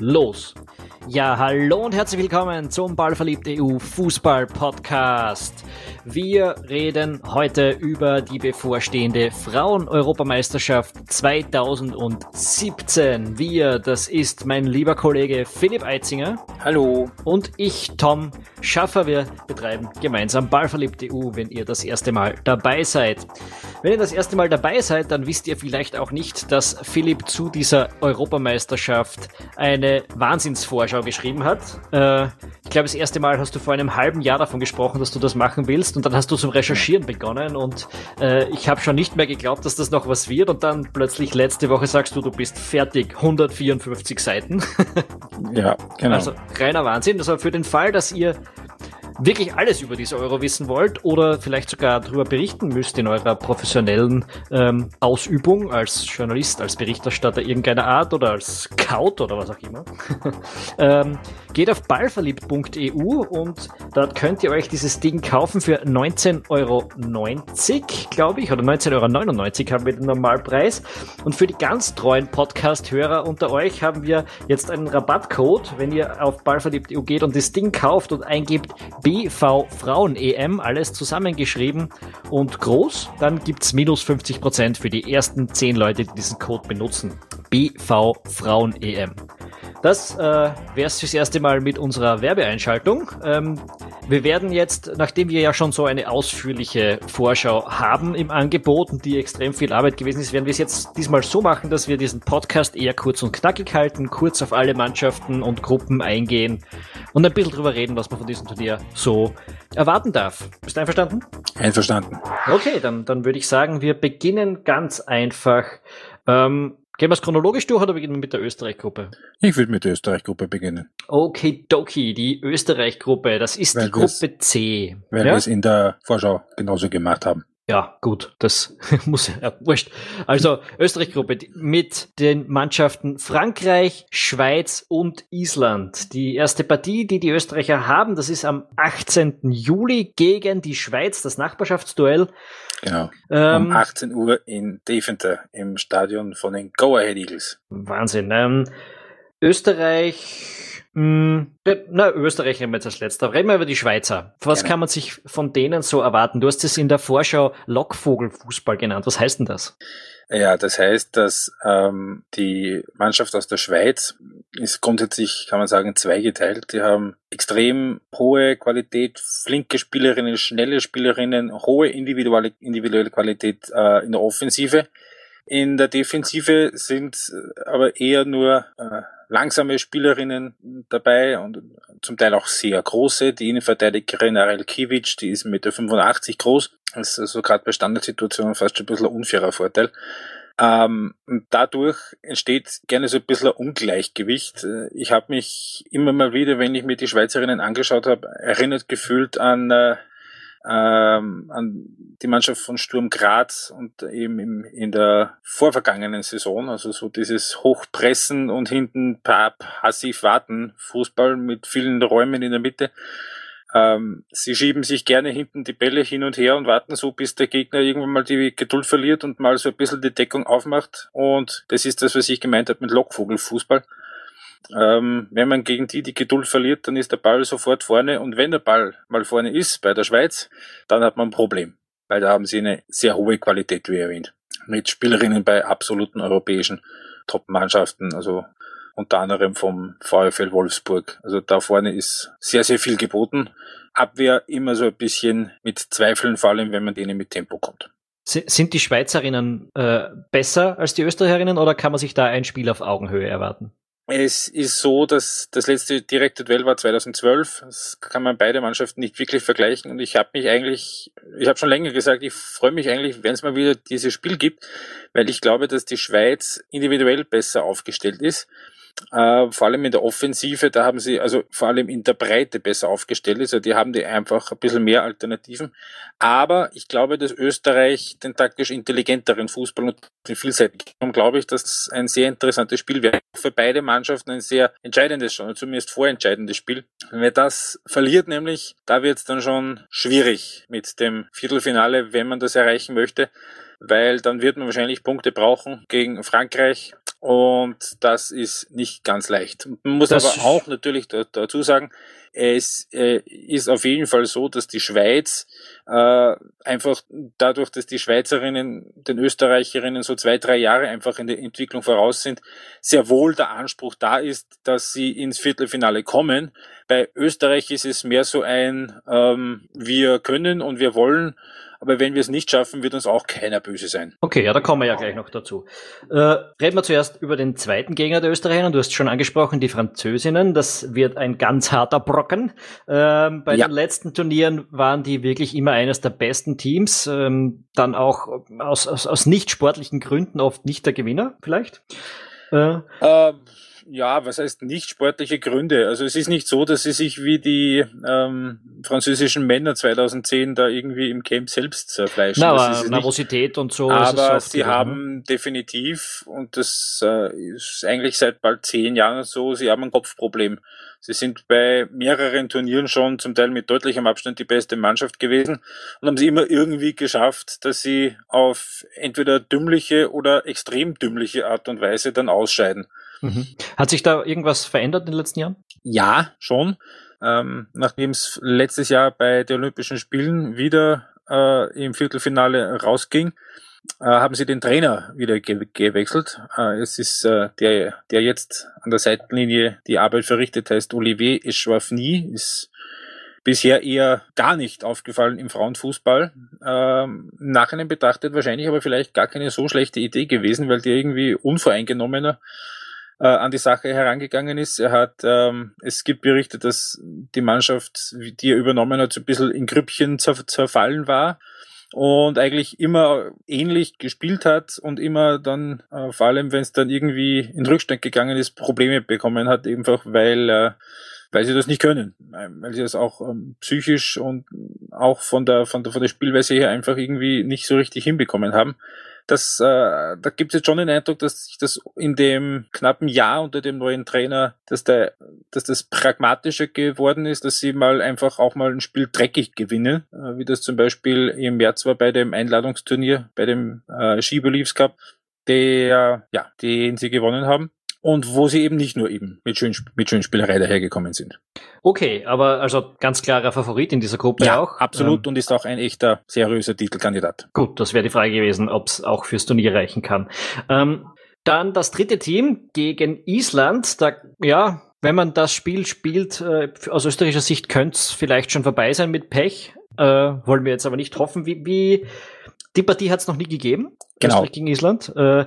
los. Ja, hallo und herzlich willkommen zum Ballverliebt EU Fußball Podcast. Wir reden heute über die bevorstehende Frauen-Europameisterschaft 2017. Wir, das ist mein lieber Kollege Philipp Eitzinger. Hallo. Und ich, Tom Schaffer. Wir betreiben gemeinsam Ballverliebt EU, wenn ihr das erste Mal dabei seid. Wenn ihr das erste Mal dabei seid, dann wisst ihr vielleicht auch nicht, dass Philipp zu dieser Europameisterschaft eine Wahnsinnsvorschau geschrieben hat. Äh, ich glaube, das erste Mal hast du vor einem halben Jahr davon gesprochen, dass du das machen willst und dann hast du zum Recherchieren begonnen und äh, ich habe schon nicht mehr geglaubt, dass das noch was wird und dann plötzlich letzte Woche sagst du, du bist fertig, 154 Seiten. ja, genau. Also reiner Wahnsinn. Also für den Fall, dass ihr wirklich alles über diese Euro wissen wollt oder vielleicht sogar darüber berichten müsst in eurer professionellen ähm, Ausübung als Journalist, als Berichterstatter irgendeiner Art oder als Scout oder was auch immer, ähm, geht auf ballverliebt.eu und dort könnt ihr euch dieses Ding kaufen für 19,90 Euro, glaube ich, oder 19,99 Euro haben wir den Normalpreis. Und für die ganz treuen Podcast-Hörer unter euch haben wir jetzt einen Rabattcode, wenn ihr auf ballverliebt.eu geht und das Ding kauft und eingibt BV Frauen EM, alles zusammengeschrieben und groß, dann gibt's minus 50% für die ersten 10 Leute, die diesen Code benutzen. BV Frauen EM. Das äh, wäre es fürs erste Mal mit unserer Werbeeinschaltung. Ähm, wir werden jetzt, nachdem wir ja schon so eine ausführliche Vorschau haben im Angebot und die extrem viel Arbeit gewesen ist, werden wir es jetzt diesmal so machen, dass wir diesen Podcast eher kurz und knackig halten, kurz auf alle Mannschaften und Gruppen eingehen und ein bisschen drüber reden, was man von diesem Turnier so erwarten darf. Bist du einverstanden? Einverstanden. Okay, dann, dann würde ich sagen, wir beginnen ganz einfach. Ähm, Gehen wir es chronologisch durch oder beginnen wir mit der Österreich-Gruppe? Ich würde mit der Österreich-Gruppe beginnen. Okay, Doki, die Österreich-Gruppe, das ist weil die Gruppe C. Weil ja? wir es in der Vorschau genauso gemacht haben. Ja, gut, das muss ja wurscht. Also Österreich-Gruppe mit den Mannschaften Frankreich, Schweiz und Island. Die erste Partie, die die Österreicher haben, das ist am 18. Juli gegen die Schweiz, das Nachbarschaftsduell. Genau. Ähm, um 18 Uhr in Deventer im Stadion von den Go Ahead Eagles. Wahnsinn. Ähm, Österreich, na, Österreich nehmen wir jetzt als letzter. Reden wir über die Schweizer. Was genau. kann man sich von denen so erwarten? Du hast es in der Vorschau Lockvogelfußball genannt. Was heißt denn das? Ja, das heißt, dass ähm, die Mannschaft aus der Schweiz ist grundsätzlich, kann man sagen, zweigeteilt. Die haben extrem hohe Qualität, flinke Spielerinnen, schnelle Spielerinnen, hohe individuelle, individuelle Qualität äh, in der Offensive. In der Defensive sind aber eher nur äh, langsame Spielerinnen dabei und zum Teil auch sehr große. Die Innenverteidigerin Arel Kiewicz, die ist 1,85 Meter groß. Das ist also gerade bei Standardsituationen fast schon ein bisschen ein unfairer Vorteil. Ähm, dadurch entsteht gerne so ein bisschen ein Ungleichgewicht. Ich habe mich immer mal wieder, wenn ich mir die Schweizerinnen angeschaut habe, erinnert gefühlt an äh, ähm, an die Mannschaft von Sturm Graz und eben im, in der vorvergangenen Saison, also so dieses Hochpressen und hinten passiv warten, Fußball mit vielen Räumen in der Mitte. Ähm, sie schieben sich gerne hinten die Bälle hin und her und warten so, bis der Gegner irgendwann mal die Geduld verliert und mal so ein bisschen die Deckung aufmacht. Und das ist das, was ich gemeint habe mit Lockvogelfußball. Ähm, wenn man gegen die die Geduld verliert, dann ist der Ball sofort vorne. Und wenn der Ball mal vorne ist bei der Schweiz, dann hat man ein Problem. Weil da haben sie eine sehr hohe Qualität, wie erwähnt. Mit Spielerinnen bei absoluten europäischen Top-Mannschaften, also unter anderem vom VfL Wolfsburg. Also da vorne ist sehr, sehr viel geboten. Abwehr immer so ein bisschen mit Zweifeln, vor allem wenn man denen mit Tempo kommt. Sind die Schweizerinnen äh, besser als die Österreicherinnen oder kann man sich da ein Spiel auf Augenhöhe erwarten? Es ist so, dass das letzte direkte Duell war 2012. Das kann man beide Mannschaften nicht wirklich vergleichen. Und ich habe mich eigentlich, ich habe schon länger gesagt, ich freue mich eigentlich, wenn es mal wieder dieses Spiel gibt, weil ich glaube, dass die Schweiz individuell besser aufgestellt ist. Äh, vor allem in der Offensive, da haben sie also vor allem in der Breite besser aufgestellt. Also die haben die einfach ein bisschen mehr Alternativen. Aber ich glaube, dass Österreich den taktisch intelligenteren Fußball und den vielseitigen, glaube ich, dass ein sehr interessantes Spiel wäre. Für beide Mannschaften ein sehr entscheidendes schon, zumindest vorentscheidendes Spiel. Wenn das verliert nämlich, da wird es dann schon schwierig mit dem Viertelfinale, wenn man das erreichen möchte. Weil dann wird man wahrscheinlich Punkte brauchen gegen Frankreich und das ist nicht ganz leicht. Man muss das aber auch natürlich dazu sagen, es äh, ist auf jeden Fall so, dass die Schweiz äh, einfach dadurch, dass die Schweizerinnen den Österreicherinnen so zwei, drei Jahre einfach in der Entwicklung voraus sind, sehr wohl der Anspruch da ist, dass sie ins Viertelfinale kommen. Bei Österreich ist es mehr so ein, ähm, wir können und wir wollen aber wenn wir es nicht schaffen, wird uns auch keiner böse sein. Okay, ja, da kommen wir ja gleich noch dazu. Äh, reden wir zuerst über den zweiten Gegner der Österreicher. Du hast schon angesprochen, die Französinnen. Das wird ein ganz harter Brocken. Ähm, bei ja. den letzten Turnieren waren die wirklich immer eines der besten Teams. Ähm, dann auch aus, aus, aus nicht sportlichen Gründen oft nicht der Gewinner, vielleicht. Äh, äh ja, was heißt nicht sportliche Gründe? Also es ist nicht so, dass sie sich wie die ähm, französischen Männer 2010 da irgendwie im Camp selbst zerfleischen. Na, aber Nervosität und so. Aber sie haben ne? definitiv, und das äh, ist eigentlich seit bald zehn Jahren so, sie haben ein Kopfproblem. Sie sind bei mehreren Turnieren schon zum Teil mit deutlichem Abstand die beste Mannschaft gewesen und haben sie immer irgendwie geschafft, dass sie auf entweder dümmliche oder extrem dümmliche Art und Weise dann ausscheiden. Mhm. Hat sich da irgendwas verändert in den letzten Jahren? Ja, schon. Ähm, Nachdem es letztes Jahr bei den Olympischen Spielen wieder äh, im Viertelfinale rausging, äh, haben sie den Trainer wieder ge gewechselt. Äh, es ist äh, der, der jetzt an der Seitenlinie die Arbeit verrichtet, heißt Olivier Eschwafny, ist bisher eher gar nicht aufgefallen im Frauenfußball. Ähm, Nachhinein betrachtet wahrscheinlich aber vielleicht gar keine so schlechte Idee gewesen, weil die irgendwie unvoreingenommener äh, an die Sache herangegangen ist. Er hat, ähm, es gibt Berichte, dass die Mannschaft, die er übernommen hat, so ein bisschen in Grüppchen zerfallen war und eigentlich immer ähnlich gespielt hat und immer dann, äh, vor allem wenn es dann irgendwie in Rückstand gegangen ist, Probleme bekommen hat, einfach weil, äh, weil sie das nicht können, weil sie das auch ähm, psychisch und auch von der, von der, von der Spielweise her einfach irgendwie nicht so richtig hinbekommen haben das, äh, da gibt es jetzt schon den Eindruck, dass sich das in dem knappen Jahr unter dem neuen Trainer, dass der, dass das pragmatischer geworden ist, dass sie mal einfach auch mal ein Spiel dreckig gewinnen, äh, wie das zum Beispiel im März war bei dem Einladungsturnier, bei dem äh, Ski Beliefs Cup, der, ja, den sie gewonnen haben und wo sie eben nicht nur eben mit, Schön, mit Schönspielerei dahergekommen sind. Okay, aber also ganz klarer Favorit in dieser Gruppe ja, auch. Absolut ähm, und ist auch ein echter seriöser Titelkandidat. Gut, das wäre die Frage gewesen, ob es auch fürs Turnier reichen kann. Ähm, dann das dritte Team gegen Island. Da, ja, wenn man das Spiel spielt, äh, aus österreichischer Sicht könnte es vielleicht schon vorbei sein mit Pech. Äh, wollen wir jetzt aber nicht hoffen. Wie, wie die Partie hat es noch nie gegeben. Genau. Österreich gegen Island. Äh,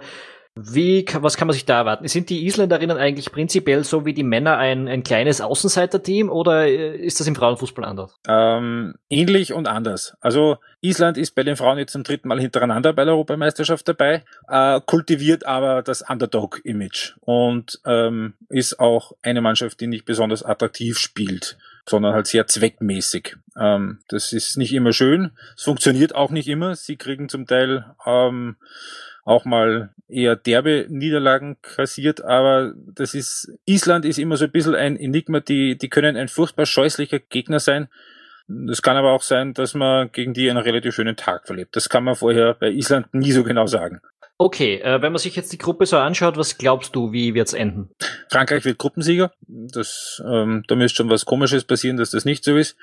wie, was kann man sich da erwarten? Sind die Isländerinnen eigentlich prinzipiell so wie die Männer ein, ein kleines Außenseiterteam oder äh, ist das im Frauenfußball anders? Ähm, ähnlich und anders. Also Island ist bei den Frauen jetzt zum dritten Mal hintereinander bei der Europameisterschaft dabei, äh, kultiviert aber das Underdog-Image und ähm, ist auch eine Mannschaft, die nicht besonders attraktiv spielt sondern halt sehr zweckmäßig. Ähm, das ist nicht immer schön. Es funktioniert auch nicht immer. Sie kriegen zum Teil ähm, auch mal eher derbe Niederlagen kassiert, aber das ist, Island ist immer so ein bisschen ein Enigma, die, die können ein furchtbar scheußlicher Gegner sein. Das kann aber auch sein, dass man gegen die einen relativ schönen Tag verlebt. Das kann man vorher bei Island nie so genau sagen. Okay, äh, wenn man sich jetzt die Gruppe so anschaut, was glaubst du, wie wird's enden? Frankreich wird Gruppensieger. Das, ähm, da müsste schon was Komisches passieren, dass das nicht so ist.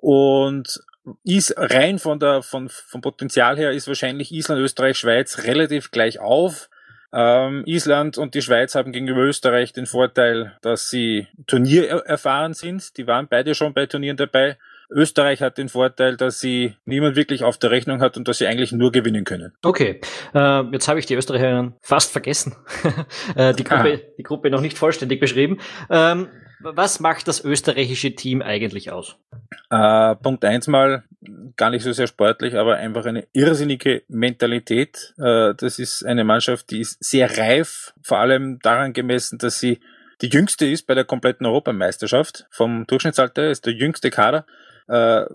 Und ist rein von der, von, vom Potenzial her ist wahrscheinlich Island, Österreich, Schweiz relativ gleich auf. Ähm, Island und die Schweiz haben gegenüber Österreich den Vorteil, dass sie Turnier erfahren sind. Die waren beide schon bei Turnieren dabei. Österreich hat den Vorteil, dass sie niemand wirklich auf der Rechnung hat und dass sie eigentlich nur gewinnen können. Okay, äh, jetzt habe ich die Österreicherinnen fast vergessen. äh, die, Gruppe, die Gruppe noch nicht vollständig beschrieben. Ähm, was macht das österreichische Team eigentlich aus? Äh, Punkt eins mal, gar nicht so sehr sportlich, aber einfach eine irrsinnige Mentalität. Äh, das ist eine Mannschaft, die ist sehr reif, vor allem daran gemessen, dass sie die jüngste ist bei der kompletten Europameisterschaft. Vom Durchschnittsalter ist der jüngste Kader. Äh,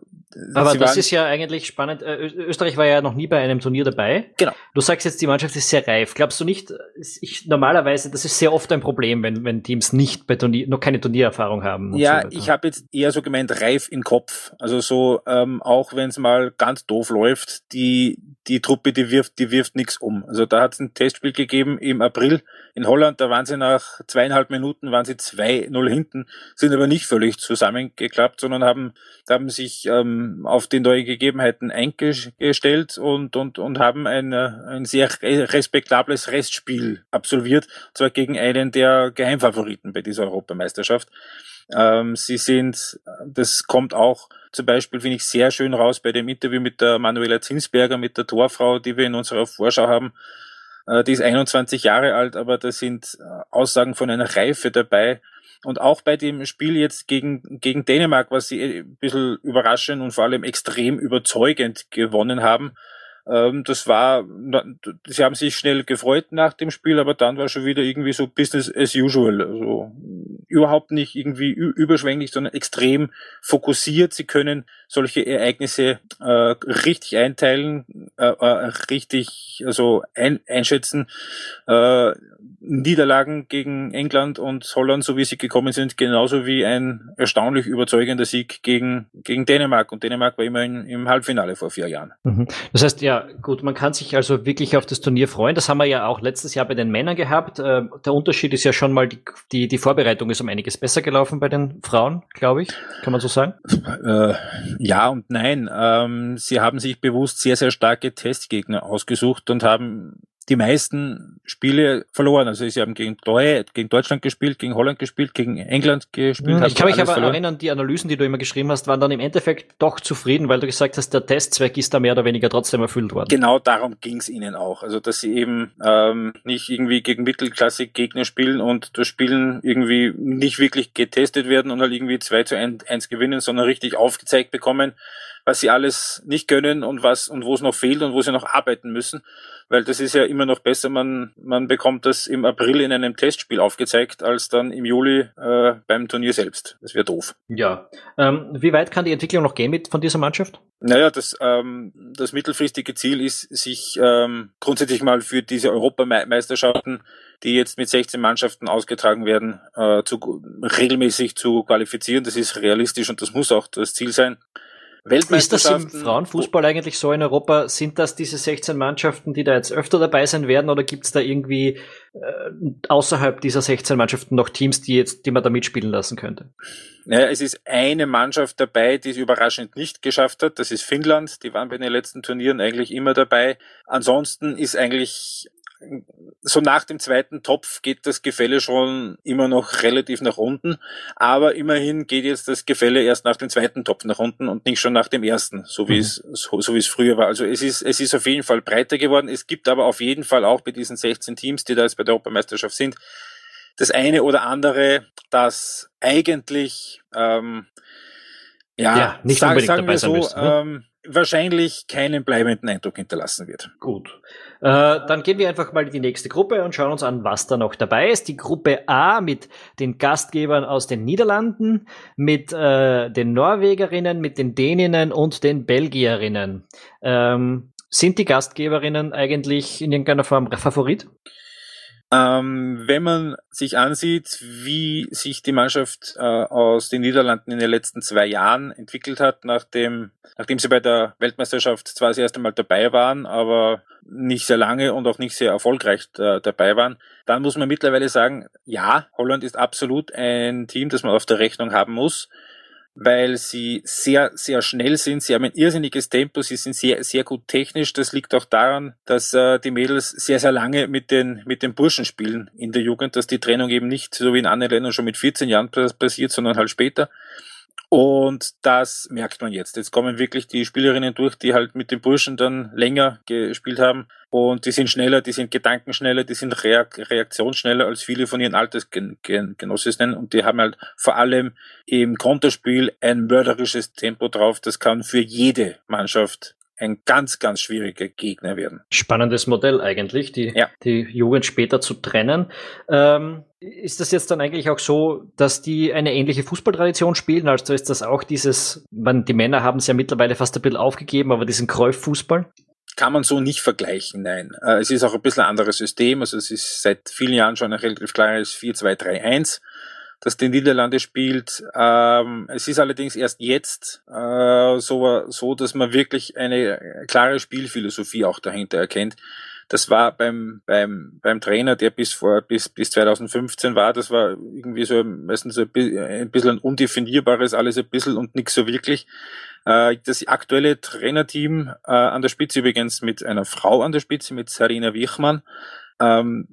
Aber das ist ja eigentlich spannend. Äh, Österreich war ja noch nie bei einem Turnier dabei. Genau. Du sagst jetzt, die Mannschaft ist sehr reif. Glaubst du nicht, ich, normalerweise, das ist sehr oft ein Problem, wenn, wenn Teams nicht bei Turnier, noch keine Turniererfahrung haben? Ja, so ich habe jetzt eher so gemeint, reif im Kopf. Also so, ähm, auch wenn es mal ganz doof läuft, die, die Truppe, die wirft, die wirft nichts um. Also da hat es ein Testspiel gegeben im April in Holland, da waren sie nach zweieinhalb Minuten, waren sie 2-0 hinten, sind aber nicht völlig zusammengeklappt, sondern haben, haben sich ähm, auf die neuen Gegebenheiten eingestellt und, und, und haben ein, ein sehr respektables Restspiel absolviert, und zwar gegen einen der Geheimfavoriten bei dieser Europameisterschaft. Ähm, sie sind, das kommt auch zum Beispiel, finde ich, sehr schön raus bei dem Interview mit der Manuela Zinsberger, mit der Torfrau, die wir in unserer Vorschau haben. Äh, die ist 21 Jahre alt, aber da sind äh, Aussagen von einer Reife dabei. Und auch bei dem Spiel jetzt gegen, gegen Dänemark, was sie ein bisschen überraschend und vor allem extrem überzeugend gewonnen haben, ähm, das war, sie haben sich schnell gefreut nach dem Spiel, aber dann war schon wieder irgendwie so Business as usual. Also überhaupt nicht irgendwie überschwänglich, sondern extrem fokussiert. Sie können solche Ereignisse äh, richtig einteilen, äh, äh, richtig also ein, einschätzen. Äh, Niederlagen gegen England und Holland, so wie sie gekommen sind, genauso wie ein erstaunlich überzeugender Sieg gegen, gegen Dänemark. Und Dänemark war immerhin im Halbfinale vor vier Jahren. Mhm. Das heißt, ja, gut, man kann sich also wirklich auf das Turnier freuen. Das haben wir ja auch letztes Jahr bei den Männern gehabt. Äh, der Unterschied ist ja schon mal, die, die, die Vorbereitung ist um einiges besser gelaufen bei den Frauen, glaube ich. Kann man so sagen? Äh, ja und nein. Ähm, sie haben sich bewusst sehr, sehr starke Testgegner ausgesucht und haben die meisten Spiele verloren. Also sie haben gegen, gegen Deutschland gespielt, gegen Holland gespielt, gegen England gespielt. Hm, ich kann mich aber verloren. erinnern, die Analysen, die du immer geschrieben hast, waren dann im Endeffekt doch zufrieden, weil du gesagt hast, der Testzweck ist da mehr oder weniger trotzdem erfüllt worden. Genau darum ging es ihnen auch. Also dass sie eben ähm, nicht irgendwie gegen Mittelklasse Gegner spielen und das Spielen irgendwie nicht wirklich getestet werden und halt irgendwie 2 zu 1 gewinnen, sondern richtig aufgezeigt bekommen, was sie alles nicht können und was und wo es noch fehlt und wo sie noch arbeiten müssen weil das ist ja immer noch besser, man, man bekommt das im April in einem Testspiel aufgezeigt, als dann im Juli äh, beim Turnier selbst. Das wäre doof. Ja. Ähm, wie weit kann die Entwicklung noch gehen mit von dieser Mannschaft? Naja, das, ähm, das mittelfristige Ziel ist, sich ähm, grundsätzlich mal für diese Europameisterschaften, die jetzt mit 16 Mannschaften ausgetragen werden, äh, zu, regelmäßig zu qualifizieren. Das ist realistisch und das muss auch das Ziel sein. Ist das im Frauenfußball eigentlich so in Europa? Sind das diese 16 Mannschaften, die da jetzt öfter dabei sein werden, oder gibt es da irgendwie äh, außerhalb dieser 16 Mannschaften noch Teams, die jetzt, die man da mitspielen lassen könnte? Naja, es ist eine Mannschaft dabei, die es überraschend nicht geschafft hat. Das ist Finnland. Die waren bei den letzten Turnieren eigentlich immer dabei. Ansonsten ist eigentlich so nach dem zweiten Topf geht das Gefälle schon immer noch relativ nach unten, aber immerhin geht jetzt das Gefälle erst nach dem zweiten Topf nach unten und nicht schon nach dem ersten, so wie mhm. es so, so wie es früher war. Also es ist es ist auf jeden Fall breiter geworden. Es gibt aber auf jeden Fall auch bei diesen 16 Teams, die da jetzt bei der Europameisterschaft sind, das eine oder andere, das eigentlich ähm, ja, ja nicht sag, unbedingt sagen dabei wir so, müssen, ne? ähm, wahrscheinlich keinen bleibenden Eindruck hinterlassen wird. Gut. Äh, dann gehen wir einfach mal in die nächste Gruppe und schauen uns an, was da noch dabei ist. Die Gruppe A mit den Gastgebern aus den Niederlanden, mit äh, den Norwegerinnen, mit den Däninnen und den Belgierinnen. Ähm, sind die Gastgeberinnen eigentlich in irgendeiner Form Favorit? Ähm, wenn man sich ansieht, wie sich die Mannschaft äh, aus den Niederlanden in den letzten zwei Jahren entwickelt hat, nachdem, nachdem sie bei der Weltmeisterschaft zwar das erste Mal dabei waren, aber nicht sehr lange und auch nicht sehr erfolgreich äh, dabei waren, dann muss man mittlerweile sagen, ja, Holland ist absolut ein Team, das man auf der Rechnung haben muss weil sie sehr, sehr schnell sind. Sie haben ein irrsinniges Tempo, sie sind sehr, sehr gut technisch. Das liegt auch daran, dass äh, die Mädels sehr, sehr lange mit den, mit den Burschen spielen in der Jugend, dass die Trennung eben nicht so wie in anderen Ländern schon mit 14 Jahren passiert, sondern halt später. Und das merkt man jetzt. Jetzt kommen wirklich die Spielerinnen durch, die halt mit den Burschen dann länger gespielt haben. Und die sind schneller, die sind gedankenschneller, die sind reaktionsschneller als viele von ihren Altersgenossinnen. Und die haben halt vor allem im Konterspiel ein mörderisches Tempo drauf. Das kann für jede Mannschaft ein ganz, ganz schwieriger Gegner werden. Spannendes Modell eigentlich, die, ja. die Jugend später zu trennen. Ähm, ist das jetzt dann eigentlich auch so, dass die eine ähnliche Fußballtradition spielen? Also ist das auch dieses, man, die Männer haben es ja mittlerweile fast ein bisschen aufgegeben, aber diesen Kräuf-Fußball? Kann man so nicht vergleichen, nein. Äh, es ist auch ein bisschen ein anderes System. Also es ist seit vielen Jahren schon ein relativ klares 4-2-3-1 das die Niederlande spielt. Ähm, es ist allerdings erst jetzt äh, so, so, dass man wirklich eine klare Spielphilosophie auch dahinter erkennt. Das war beim, beim, beim Trainer, der bis vor, bis, bis 2015 war, das war irgendwie so meistens ein bisschen ein undefinierbares, alles ein bisschen und nichts so wirklich. Äh, das aktuelle Trainerteam äh, an der Spitze übrigens mit einer Frau an der Spitze, mit Sarina Wichmann, ähm,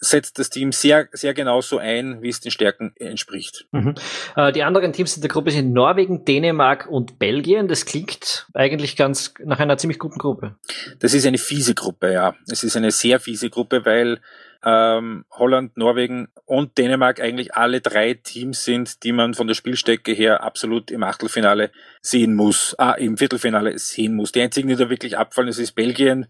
setzt das Team sehr, sehr genau so ein, wie es den Stärken entspricht. Mhm. Äh, die anderen Teams in der Gruppe sind Norwegen, Dänemark und Belgien. Das klingt eigentlich ganz nach einer ziemlich guten Gruppe. Das ist eine fiese Gruppe, ja. Es ist eine sehr fiese Gruppe, weil ähm, Holland, Norwegen und Dänemark eigentlich alle drei Teams sind, die man von der Spielstärke her absolut im Achtelfinale sehen muss, ah, im Viertelfinale sehen muss. Die einzigen, die da wirklich abfallen, das ist Belgien,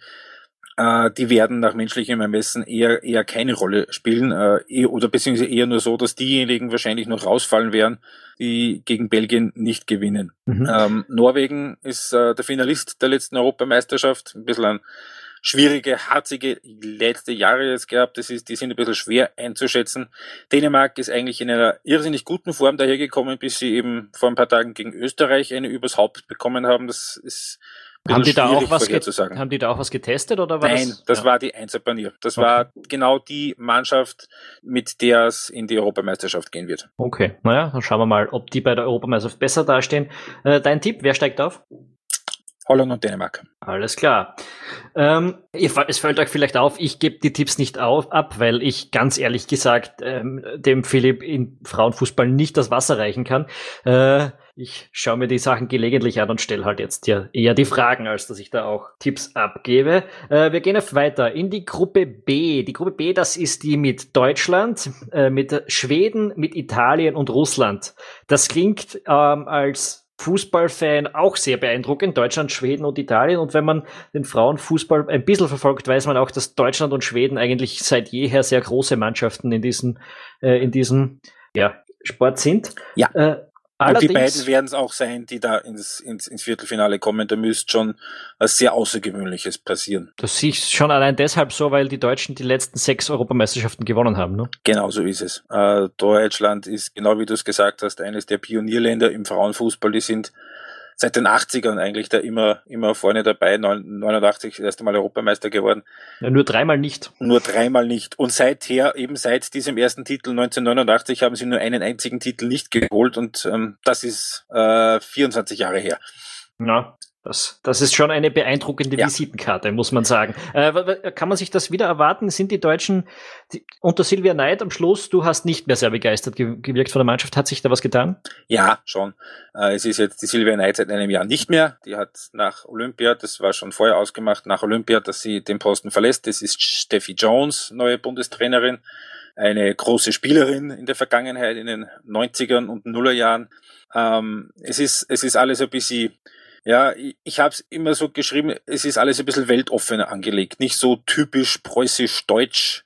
die werden nach menschlichem Ermessen eher, eher keine Rolle spielen, äh, oder beziehungsweise eher nur so, dass diejenigen wahrscheinlich noch rausfallen werden, die gegen Belgien nicht gewinnen. Mhm. Ähm, Norwegen ist äh, der Finalist der letzten Europameisterschaft, ein bisschen ein schwierige, harzige letzte Jahre jetzt gehabt. Das ist, die sind ein bisschen schwer einzuschätzen. Dänemark ist eigentlich in einer irrsinnig guten Form dahergekommen, bis sie eben vor ein paar Tagen gegen Österreich eine übers Haupt bekommen haben. Das ist haben die, da auch was haben die da auch was getestet oder war Nein, das, das ja. war die Einzelpanier. Das okay. war genau die Mannschaft, mit der es in die Europameisterschaft gehen wird. Okay, naja, dann schauen wir mal, ob die bei der Europameisterschaft besser dastehen. Äh, dein Tipp, wer steigt auf? Holland und Dänemark. Alles klar. Ähm, es fällt euch vielleicht auf, ich gebe die Tipps nicht auf, ab, weil ich ganz ehrlich gesagt ähm, dem Philipp in Frauenfußball nicht das Wasser reichen kann. Äh, ich schaue mir die Sachen gelegentlich an und stelle halt jetzt ja eher die Fragen, als dass ich da auch Tipps abgebe. Äh, wir gehen auf weiter in die Gruppe B. Die Gruppe B, das ist die mit Deutschland, äh, mit Schweden, mit Italien und Russland. Das klingt ähm, als Fußballfan auch sehr beeindruckend. Deutschland, Schweden und Italien. Und wenn man den Frauenfußball ein bisschen verfolgt, weiß man auch, dass Deutschland und Schweden eigentlich seit jeher sehr große Mannschaften in diesem, äh, in diesem ja, Sport sind. Ja. Äh, und die beiden werden es auch sein, die da ins, ins, ins Viertelfinale kommen. Da müsste schon was sehr Außergewöhnliches passieren. Das sehe ich schon allein deshalb so, weil die Deutschen die letzten sechs Europameisterschaften gewonnen haben. Ne? Genau so ist es. Äh, Deutschland ist, genau wie du es gesagt hast, eines der Pionierländer im Frauenfußball. Die sind seit den 80ern eigentlich da immer, immer vorne dabei. 89 das erste Mal Europameister geworden. Ja, nur dreimal nicht. Nur dreimal nicht. Und seither, eben seit diesem ersten Titel 1989, haben sie nur einen einzigen Titel nicht geholt und ähm, das ist äh, 24 Jahre her. Na, das, das ist schon eine beeindruckende ja. Visitenkarte, muss man sagen. Äh, kann man sich das wieder erwarten? Sind die Deutschen die, unter Silvia Neid am Schluss, du hast nicht mehr sehr begeistert gewirkt von der Mannschaft, hat sich da was getan? Ja, schon. Äh, es ist jetzt die Silvia Neid seit einem Jahr nicht mehr. Die hat nach Olympia, das war schon vorher ausgemacht, nach Olympia, dass sie den Posten verlässt. Das ist Steffi Jones, neue Bundestrainerin eine große Spielerin in der Vergangenheit, in den 90ern und Nullerjahren. Ähm, es ist, es ist alles ein bisschen ja, ich, habe es immer so geschrieben, es ist alles ein bisschen weltoffener angelegt, nicht so typisch preußisch-deutsch.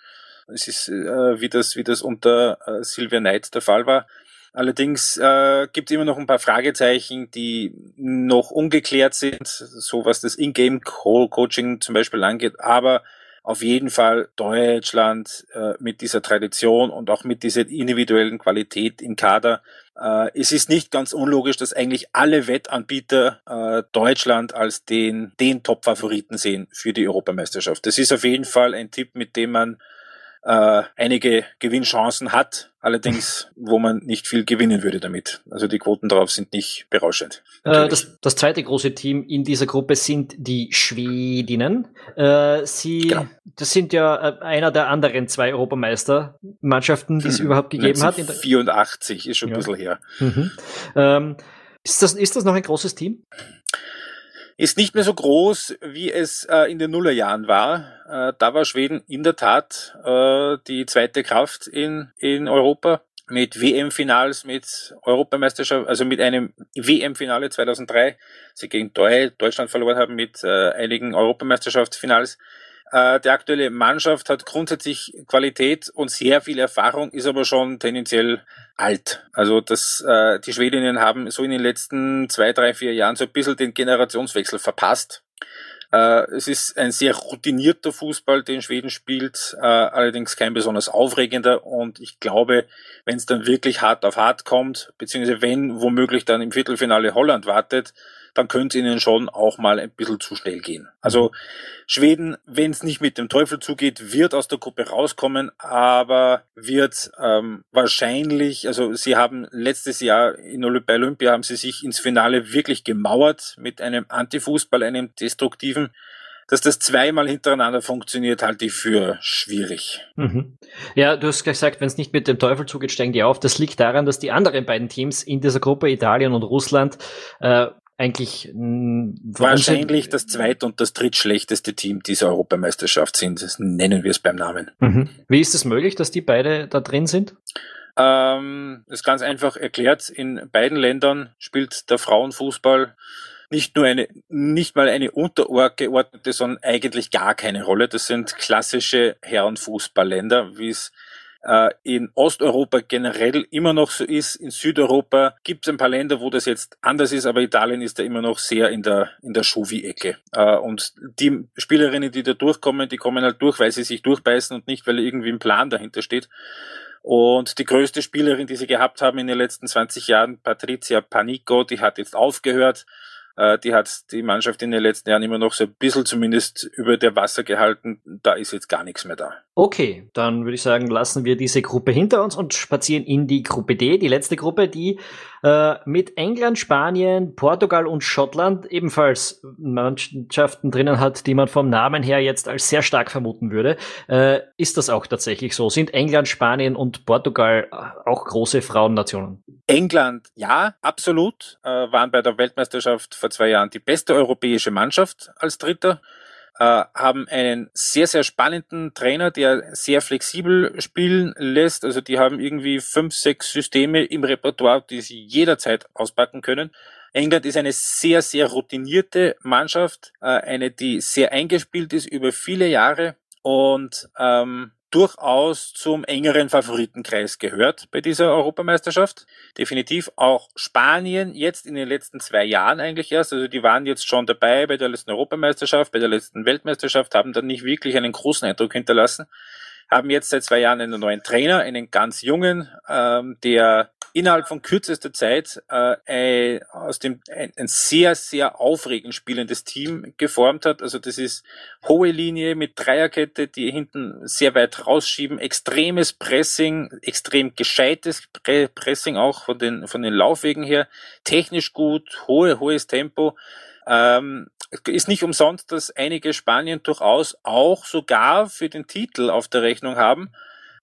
Es ist, äh, wie, das, wie das unter äh, Sylvia Neid der Fall war. Allerdings äh, gibt es immer noch ein paar Fragezeichen, die noch ungeklärt sind, so was das Ingame-Coaching zum Beispiel angeht. Aber auf jeden Fall Deutschland äh, mit dieser Tradition und auch mit dieser individuellen Qualität im Kader äh, es ist nicht ganz unlogisch, dass eigentlich alle Wettanbieter äh, Deutschland als den, den Top-Favoriten sehen für die Europameisterschaft. Das ist auf jeden Fall ein Tipp, mit dem man äh, einige Gewinnchancen hat, allerdings wo man nicht viel gewinnen würde damit. Also die Quoten darauf sind nicht berauschend. Äh, das, das, zweite große Team in dieser Gruppe sind die Schwedinnen. Äh, sie, genau. das sind ja äh, einer der anderen zwei Europameistermannschaften, die es hm. überhaupt gegeben hat. 84 ist schon ja. ein bisschen her. Mhm. Ähm, ist, das, ist das noch ein großes Team? Ist nicht mehr so groß, wie es äh, in den Nullerjahren war. Äh, da war Schweden in der Tat äh, die zweite Kraft in, in Europa mit WM-Finals, mit Europameisterschaft, also mit einem WM-Finale 2003, sie gegen Deutschland verloren haben mit äh, einigen Europameisterschaftsfinals. Äh, die aktuelle Mannschaft hat grundsätzlich Qualität und sehr viel Erfahrung, ist aber schon tendenziell alt. Also das, äh, die Schwedinnen haben so in den letzten zwei, drei, vier Jahren so ein bisschen den Generationswechsel verpasst. Äh, es ist ein sehr routinierter Fußball, den Schweden spielt, äh, allerdings kein besonders aufregender. Und ich glaube, wenn es dann wirklich hart auf hart kommt, beziehungsweise wenn womöglich dann im Viertelfinale Holland wartet, dann könnte es ihnen schon auch mal ein bisschen zu schnell gehen. Also Schweden, wenn es nicht mit dem Teufel zugeht, wird aus der Gruppe rauskommen, aber wird ähm, wahrscheinlich, also sie haben letztes Jahr in bei Olympia haben sie sich ins Finale wirklich gemauert mit einem Antifußball, einem destruktiven dass das zweimal hintereinander funktioniert, halte ich für schwierig. Mhm. Ja, du hast gesagt, wenn es nicht mit dem Teufel zugeht, steigen die auf. Das liegt daran, dass die anderen beiden Teams in dieser Gruppe, Italien und Russland, äh, eigentlich wahrscheinlich das zweit- und das drittschlechteste Team dieser Europameisterschaft sind. Das nennen wir es beim Namen. Mhm. Wie ist es möglich, dass die beide da drin sind? Ähm, das ist ganz einfach erklärt. In beiden Ländern spielt der Frauenfußball nicht nur eine, nicht mal eine untergeordnete, sondern eigentlich gar keine Rolle. Das sind klassische Herrenfußballländer, wie es in Osteuropa generell immer noch so ist. In Südeuropa gibt es ein paar Länder, wo das jetzt anders ist, aber Italien ist da immer noch sehr in der, in der Schuvi-Ecke. Äh, und die Spielerinnen, die da durchkommen, die kommen halt durch, weil sie sich durchbeißen und nicht, weil irgendwie ein Plan dahinter steht. Und die größte Spielerin, die sie gehabt haben in den letzten 20 Jahren, Patricia Panico, die hat jetzt aufgehört. Äh, die hat die Mannschaft in den letzten Jahren immer noch so ein bisschen zumindest über der Wasser gehalten. Da ist jetzt gar nichts mehr da. Okay, dann würde ich sagen, lassen wir diese Gruppe hinter uns und spazieren in die Gruppe D, die letzte Gruppe, die äh, mit England, Spanien, Portugal und Schottland ebenfalls Mannschaften drinnen hat, die man vom Namen her jetzt als sehr stark vermuten würde. Äh, ist das auch tatsächlich so? Sind England, Spanien und Portugal auch große Frauennationen? England, ja, absolut. Äh, waren bei der Weltmeisterschaft vor zwei Jahren die beste europäische Mannschaft als Dritter äh, haben einen sehr, sehr spannenden Trainer, der sehr flexibel spielen lässt. Also die haben irgendwie fünf, sechs Systeme im Repertoire, die sie jederzeit auspacken können. England ist eine sehr, sehr routinierte Mannschaft, äh, eine, die sehr eingespielt ist über viele Jahre und ähm, durchaus zum engeren Favoritenkreis gehört bei dieser Europameisterschaft. Definitiv auch Spanien jetzt in den letzten zwei Jahren eigentlich erst. Also die waren jetzt schon dabei bei der letzten Europameisterschaft, bei der letzten Weltmeisterschaft, haben dann nicht wirklich einen großen Eindruck hinterlassen haben jetzt seit zwei Jahren einen neuen Trainer, einen ganz jungen, ähm, der innerhalb von kürzester Zeit äh, aus dem ein, ein sehr, sehr aufregend spielendes Team geformt hat. Also das ist hohe Linie mit Dreierkette, die hinten sehr weit rausschieben, extremes Pressing, extrem gescheites Pressing auch von den, von den Laufwegen her, technisch gut, hohe, hohes Tempo. Ähm, ist nicht umsonst, dass einige Spanien durchaus auch sogar für den Titel auf der Rechnung haben.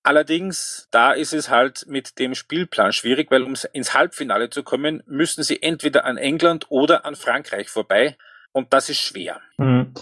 Allerdings, da ist es halt mit dem Spielplan schwierig, weil um ins Halbfinale zu kommen, müssen sie entweder an England oder an Frankreich vorbei. Und das ist schwer. Mhm.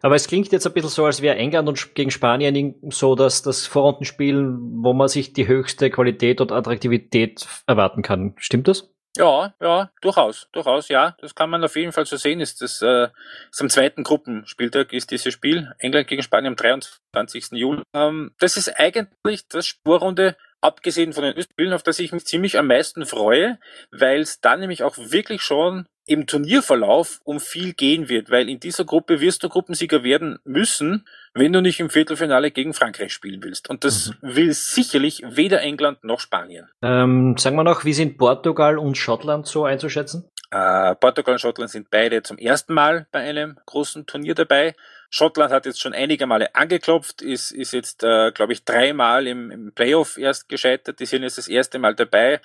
Aber es klingt jetzt ein bisschen so, als wäre England und gegen Spanien so, dass das Vorrundenspiel, wo man sich die höchste Qualität und Attraktivität erwarten kann. Stimmt das? Ja, ja, durchaus, durchaus, ja. Das kann man auf jeden Fall so sehen. Ist das äh, ist am zweiten Gruppenspieltag ist dieses Spiel England gegen Spanien am 23. Juli. Ähm, das ist eigentlich das Spurrunde, abgesehen von den Spielen, auf das ich mich ziemlich am meisten freue, weil es dann nämlich auch wirklich schon im Turnierverlauf um viel gehen wird, weil in dieser Gruppe wirst du Gruppensieger werden müssen, wenn du nicht im Viertelfinale gegen Frankreich spielen willst. Und das mhm. will sicherlich weder England noch Spanien. Ähm, sagen wir noch, wie sind Portugal und Schottland so einzuschätzen? Äh, Portugal und Schottland sind beide zum ersten Mal bei einem großen Turnier dabei. Schottland hat jetzt schon einige Male angeklopft, ist, ist jetzt, äh, glaube ich, dreimal im, im Playoff erst gescheitert. Die sind jetzt das erste Mal dabei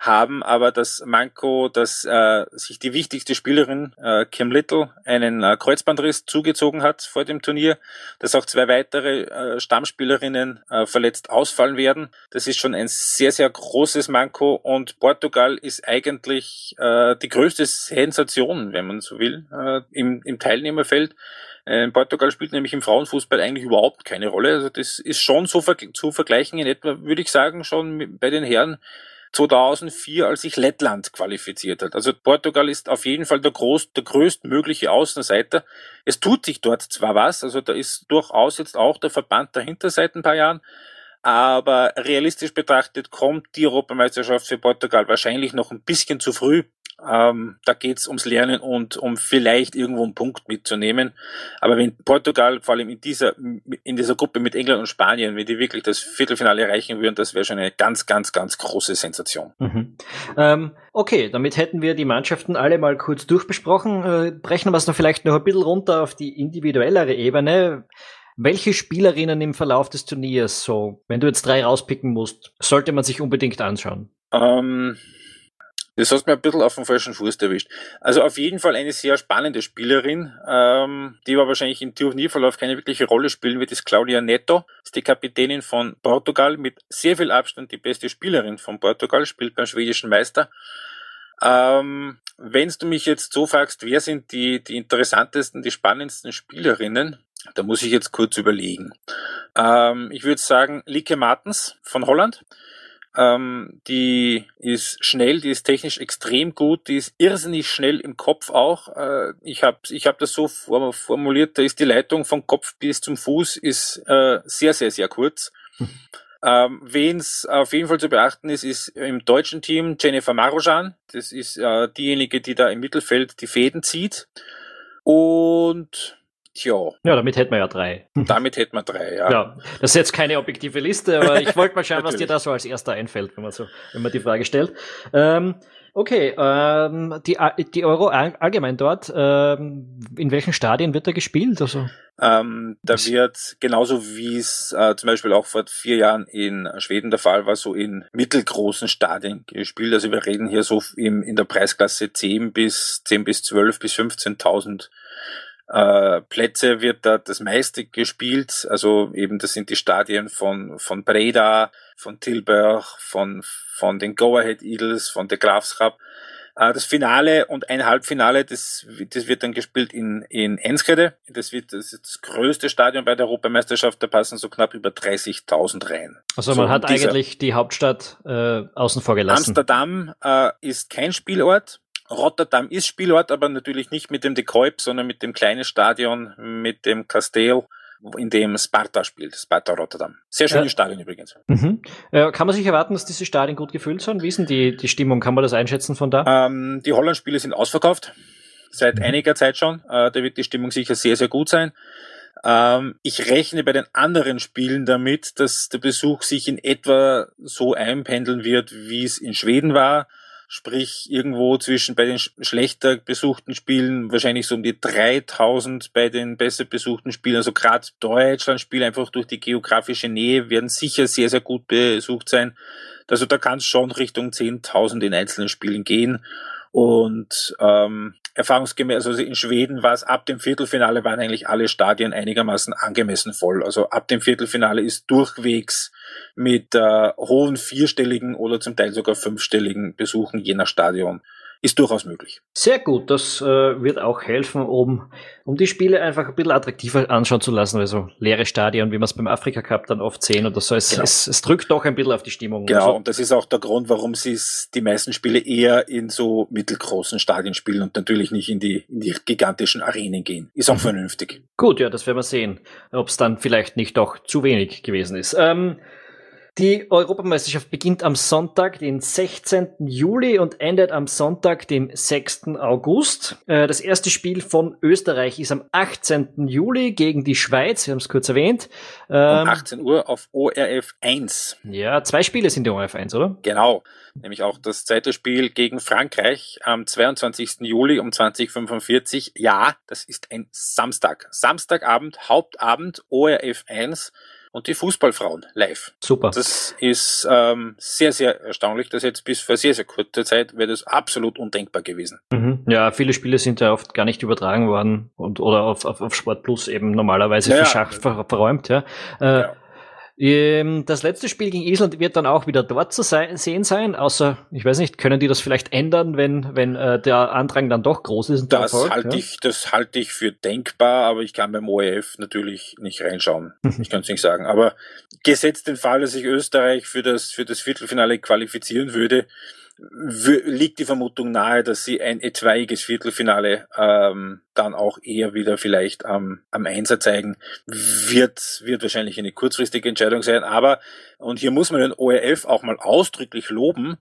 haben aber das Manko, dass äh, sich die wichtigste Spielerin, äh, Kim Little, einen äh, Kreuzbandriss zugezogen hat vor dem Turnier, dass auch zwei weitere äh, Stammspielerinnen äh, verletzt ausfallen werden. Das ist schon ein sehr, sehr großes Manko und Portugal ist eigentlich äh, die größte Sensation, wenn man so will, äh, im, im Teilnehmerfeld. Äh, Portugal spielt nämlich im Frauenfußball eigentlich überhaupt keine Rolle. Also das ist schon so ver zu vergleichen in etwa, würde ich sagen, schon bei den Herren 2004, als sich Lettland qualifiziert hat. Also Portugal ist auf jeden Fall der, groß, der größtmögliche Außenseiter. Es tut sich dort zwar was, also da ist durchaus jetzt auch der Verband dahinter seit ein paar Jahren, aber realistisch betrachtet kommt die Europameisterschaft für Portugal wahrscheinlich noch ein bisschen zu früh. Ähm, da geht's ums Lernen und um vielleicht irgendwo einen Punkt mitzunehmen. Aber wenn Portugal, vor allem in dieser, in dieser Gruppe mit England und Spanien, wenn die wirklich das Viertelfinale erreichen würden, das wäre schon eine ganz, ganz, ganz große Sensation. Mhm. Ähm, okay, damit hätten wir die Mannschaften alle mal kurz durchbesprochen. Äh, brechen wir es noch vielleicht noch ein bisschen runter auf die individuellere Ebene. Welche Spielerinnen im Verlauf des Turniers, so, wenn du jetzt drei rauspicken musst, sollte man sich unbedingt anschauen? Ähm, das hast mir ein bisschen auf den falschen Fuß erwischt. Also auf jeden Fall eine sehr spannende Spielerin, ähm, die aber wahrscheinlich im Turnierverlauf keine wirkliche Rolle spielen wird, ist Claudia Neto. Ist die Kapitänin von Portugal, mit sehr viel Abstand die beste Spielerin von Portugal, spielt beim schwedischen Meister. Ähm, Wenn du mich jetzt so fragst, wer sind die, die interessantesten, die spannendsten Spielerinnen, da muss ich jetzt kurz überlegen. Ähm, ich würde sagen, Lieke Martens von Holland. Ähm, die ist schnell, die ist technisch extrem gut, die ist irrsinnig schnell im Kopf auch. Äh, ich habe ich hab das so formuliert, da ist die Leitung vom Kopf bis zum Fuß ist äh, sehr, sehr, sehr kurz. Ähm, Wen es auf jeden Fall zu beachten ist, ist im deutschen Team Jennifer Marojan. Das ist äh, diejenige, die da im Mittelfeld die Fäden zieht. Und Tja. Ja, damit hätten wir ja drei. Damit hätten wir drei, ja. Ja, das ist jetzt keine objektive Liste, aber ich wollte mal schauen, was dir da so als erster einfällt, wenn man so, wenn man die Frage stellt. Ähm, okay, ähm, die, die Euro allgemein dort, ähm, in welchen Stadien wird da gespielt? Also? Ähm, da wird genauso wie es äh, zum Beispiel auch vor vier Jahren in Schweden der Fall war, so in mittelgroßen Stadien gespielt. Also wir reden hier so im, in der Preisklasse 10 bis 10 bis 12 bis 15.000 äh, Plätze wird da das meiste gespielt. Also eben das sind die Stadien von, von Breda, von Tilburg, von, von den Go-Ahead Eagles, von der Grafschaft. Äh, das Finale und ein Halbfinale, das, das wird dann gespielt in, in Enschede. Das wird das, ist das größte Stadion bei der Europameisterschaft, da passen so knapp über 30.000 rein. Also man so, hat eigentlich die Hauptstadt äh, außen vor gelassen. Amsterdam äh, ist kein Spielort. Rotterdam ist Spielort, aber natürlich nicht mit dem De Kuip, sondern mit dem kleinen Stadion, mit dem Castell, in dem Sparta spielt, Sparta Rotterdam. Sehr schönes ja. Stadion übrigens. Mhm. Äh, kann man sich erwarten, dass diese Stadien gut gefüllt sind? Wie ist denn die, die Stimmung? Kann man das einschätzen von da? Ähm, die Holland-Spiele sind ausverkauft. Seit mhm. einiger Zeit schon. Äh, da wird die Stimmung sicher sehr, sehr gut sein. Ähm, ich rechne bei den anderen Spielen damit, dass der Besuch sich in etwa so einpendeln wird, wie es in Schweden war sprich irgendwo zwischen bei den schlechter besuchten Spielen wahrscheinlich so um die 3000 bei den besser besuchten Spielen. Also gerade Deutschland-Spiele einfach durch die geografische Nähe werden sicher sehr, sehr gut besucht sein. Also da kann es schon Richtung 10.000 in einzelnen Spielen gehen. Und ähm, erfahrungsgemäß, also in Schweden war es ab dem Viertelfinale waren eigentlich alle Stadien einigermaßen angemessen voll. Also ab dem Viertelfinale ist durchwegs mit äh, hohen vierstelligen oder zum Teil sogar fünfstelligen Besuchen je nach Stadion ist durchaus möglich. Sehr gut, das äh, wird auch helfen, um, um die Spiele einfach ein bisschen attraktiver anschauen zu lassen, also leere Stadien, wie wir es beim Afrika Cup dann oft sehen oder so. Es, genau. es, es drückt doch ein bisschen auf die Stimmung. Genau, also. und das ist auch der Grund, warum sie die meisten Spiele eher in so mittelgroßen Stadien spielen und natürlich nicht in die, in die gigantischen Arenen gehen. Ist auch mhm. vernünftig. Gut, ja, das werden wir sehen, ob es dann vielleicht nicht doch zu wenig gewesen ist. Ähm, die Europameisterschaft beginnt am Sonntag, den 16. Juli und endet am Sonntag, dem 6. August. Äh, das erste Spiel von Österreich ist am 18. Juli gegen die Schweiz, wir haben es kurz erwähnt. Um 18 ähm, Uhr auf ORF 1. Ja, zwei Spiele sind die ORF 1, oder? Genau. Nämlich auch das zweite Spiel gegen Frankreich am 22. Juli um 2045. Ja, das ist ein Samstag. Samstagabend, Hauptabend, ORF 1 und die Fußballfrauen live. Super. Das ist ähm, sehr, sehr erstaunlich. Das jetzt bis vor sehr, sehr kurzer Zeit wäre das absolut undenkbar gewesen. Mhm. Ja, viele Spiele sind ja oft gar nicht übertragen worden und oder auf, auf, auf Sport Plus eben normalerweise Ja, für ja. Schach ver verräumt, ja. Äh, Ja. Ähm, Das letzte Spiel gegen Island wird dann auch wieder dort zu sein, sehen sein, außer, ich weiß nicht, können die das vielleicht ändern, wenn, wenn äh, der Andrang dann doch groß ist? Das Erfolg, halte ja? ich, das halte ich für denkbar, aber ich kann beim ORF natürlich nicht reinschauen. Ich kann es nicht sagen. Aber gesetzt den Fall, dass sich Österreich für das, für das Viertelfinale qualifizieren würde, wü- liegt die Vermutung nahe, dass sie ein etwaiges Viertelfinale ähm, dann auch eher wieder vielleicht am, am Einser zeigen. Wird, wird wahrscheinlich eine kurzfristige Entscheidung sein. Aber, und hier muss man den ORF auch mal ausdrücklich loben,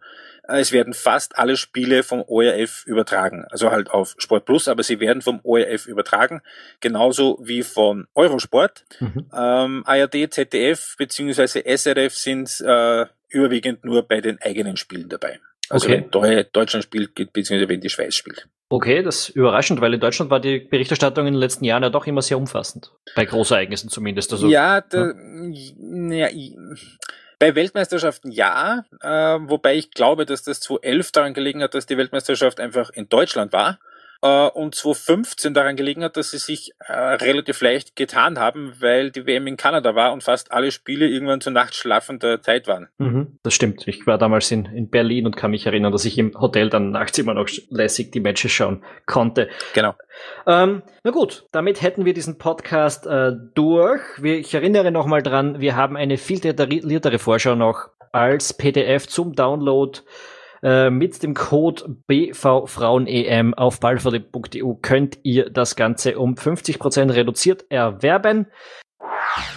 äh, es werden fast alle Spiele vom ORF übertragen. Also halt auf Sport Plus, aber sie werden vom ORF übertragen. Genauso wie von Eurosport. Mhm. Ähm, ARD, ZDF beziehungsweise SRF sind äh, überwiegend nur bei den eigenen Spielen dabei. Also Okay. wenn Deu Deutschland spielt, beziehungsweise wenn die Schweiz spielt. Okay, das ist überraschend, weil in Deutschland war die Berichterstattung in den letzten Jahren ja doch immer sehr umfassend. Bei Großereignissen zumindest. Also, ja, da, ja. i- bei Weltmeisterschaften ja, äh, wobei ich glaube, dass das 2011 daran gelegen hat, dass die Weltmeisterschaft einfach in Deutschland war. Äh, und 2015 daran gelegen hat, dass sie sich äh, relativ leicht getan haben, weil die WM in Kanada war und fast alle Spiele irgendwann zur nachtschlafender Zeit waren. Mhm, das stimmt. Ich war damals in, in Berlin und kann mich erinnern, dass ich im Hotel dann nachts immer noch lässig die Matches schauen konnte. Genau. Ähm, na gut, damit hätten wir diesen Podcast äh, durch. Wir, ich erinnere nochmal dran, wir haben eine viel detailliertere Vorschau noch als PDF zum Download. Äh, mit dem Code BVFrauenEM auf ballverlieb.eu könnt ihr das Ganze um 50% reduziert erwerben.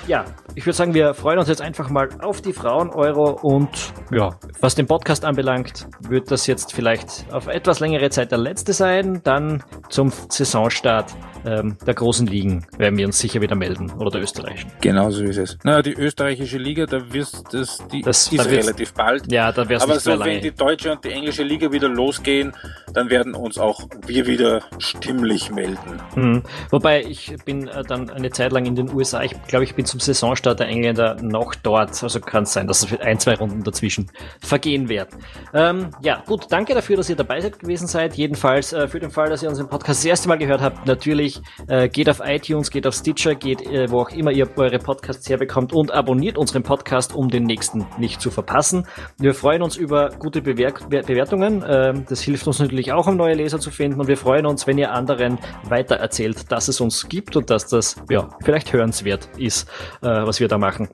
Ja, ich würde sagen, wir freuen uns jetzt einfach mal auf die Frauen-Euro und ja, was den Podcast anbelangt, wird das jetzt vielleicht auf etwas längere Zeit der letzte sein. Dann zum Saisonstart ähm, der großen Ligen werden wir uns sicher wieder melden oder der österreichischen. Genau so ist es. Naja, die österreichische Liga, da wirst das, die Das- ist da relativ bald. Ja, da wäre es Aber nicht so, mehr wenn lange. die deutsche und die englische Liga wieder losgehen, dann werden uns auch wir wieder stimmlich melden. Mhm. Wobei ich bin äh, dann eine Zeit lang in den USA. Ich glaube, ich bin zum Saisonstart der Engländer noch dort. Also kann es sein, dass es ein, zwei Runden dazwischen vergehen werden. Ähm, ja, gut, danke dafür, dass ihr dabei seid gewesen seid. Jedenfalls äh, für den Fall, dass ihr unseren Podcast das erste Mal gehört habt, natürlich äh, geht auf iTunes, geht auf Stitcher, geht äh, wo auch immer ihr eure Podcasts herbekommt und abonniert unseren Podcast, um den nächsten nicht zu verpassen. Wir freuen uns über gute Bewer Be Bewertungen. Ähm, das hilft uns natürlich auch, um neue Leser zu finden. Und wir freuen uns, wenn ihr anderen weitererzählt, dass es uns gibt und dass das ja vielleicht hörenswert ist, äh, was wir da machen.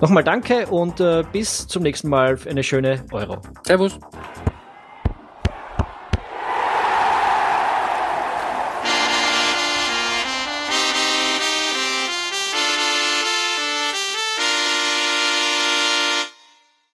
Nochmal danke und äh, bis zum nächsten Mal. Eine schöne Euro. Servus.